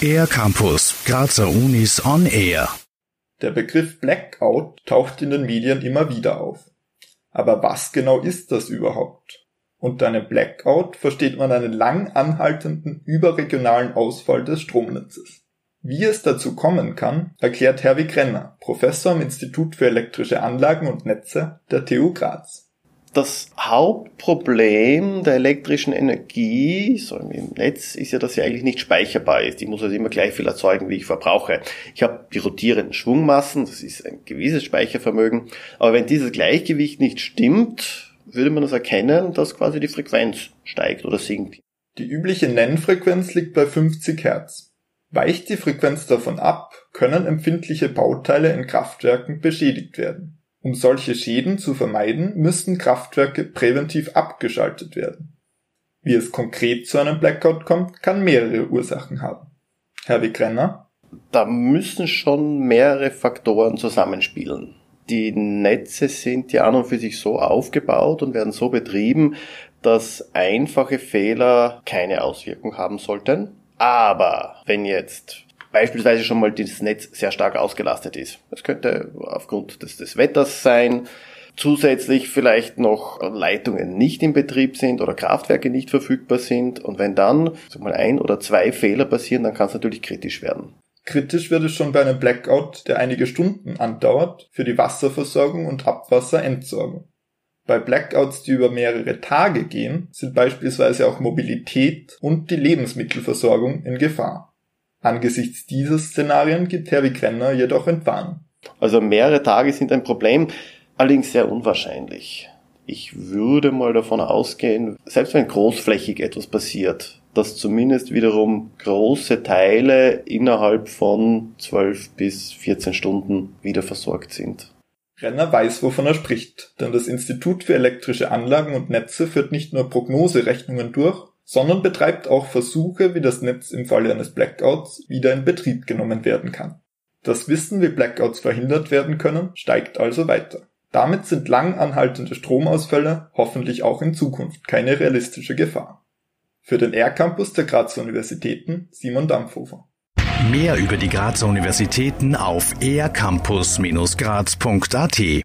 Air Campus, Grazer Unis on Air. Der Begriff Blackout taucht in den Medien immer wieder auf. Aber was genau ist das überhaupt? Unter einem Blackout versteht man einen lang anhaltenden überregionalen Ausfall des Stromnetzes. Wie es dazu kommen kann, erklärt Herwig Renner, Professor am Institut für elektrische Anlagen und Netze der TU Graz. Das Hauptproblem der elektrischen Energie so im Netz ist ja, dass sie eigentlich nicht speicherbar ist. Ich muss also immer gleich viel erzeugen, wie ich verbrauche. Ich habe die rotierenden Schwungmassen, das ist ein gewisses Speichervermögen. Aber wenn dieses Gleichgewicht nicht stimmt, würde man das erkennen, dass quasi die Frequenz steigt oder sinkt. Die übliche Nennfrequenz liegt bei 50 Hertz. Weicht die Frequenz davon ab, können empfindliche Bauteile in Kraftwerken beschädigt werden. Um solche Schäden zu vermeiden, müssten Kraftwerke präventiv abgeschaltet werden. Wie es konkret zu einem Blackout kommt, kann mehrere Ursachen haben. Herr Wegrenner? Da müssen schon mehrere Faktoren zusammenspielen. Die Netze sind ja an und für sich so aufgebaut und werden so betrieben, dass einfache Fehler keine Auswirkung haben sollten. Aber wenn jetzt beispielsweise schon mal das Netz sehr stark ausgelastet ist. Das könnte aufgrund des, des Wetters sein, zusätzlich vielleicht noch Leitungen nicht in Betrieb sind oder Kraftwerke nicht verfügbar sind. Und wenn dann sag mal ein oder zwei Fehler passieren, dann kann es natürlich kritisch werden. Kritisch wird es schon bei einem Blackout, der einige Stunden andauert, für die Wasserversorgung und Abwasserentsorgung. Bei Blackouts, die über mehrere Tage gehen, sind beispielsweise auch Mobilität und die Lebensmittelversorgung in Gefahr. Angesichts dieser Szenarien gibt Herr Krenner jedoch Entwarnung. Also mehrere Tage sind ein Problem, allerdings sehr unwahrscheinlich. Ich würde mal davon ausgehen, selbst wenn großflächig etwas passiert, dass zumindest wiederum große Teile innerhalb von 12 bis 14 Stunden wieder versorgt sind. Renner weiß, wovon er spricht, denn das Institut für elektrische Anlagen und Netze führt nicht nur Prognoserechnungen durch, sondern betreibt auch Versuche, wie das Netz im Falle eines Blackouts wieder in Betrieb genommen werden kann. Das Wissen, wie Blackouts verhindert werden können, steigt also weiter. Damit sind lang anhaltende Stromausfälle hoffentlich auch in Zukunft keine realistische Gefahr. Für den R-Campus der Grazer Universitäten Simon Dampfhofer. Mehr über die Grazer Universitäten auf ercampus-graz.at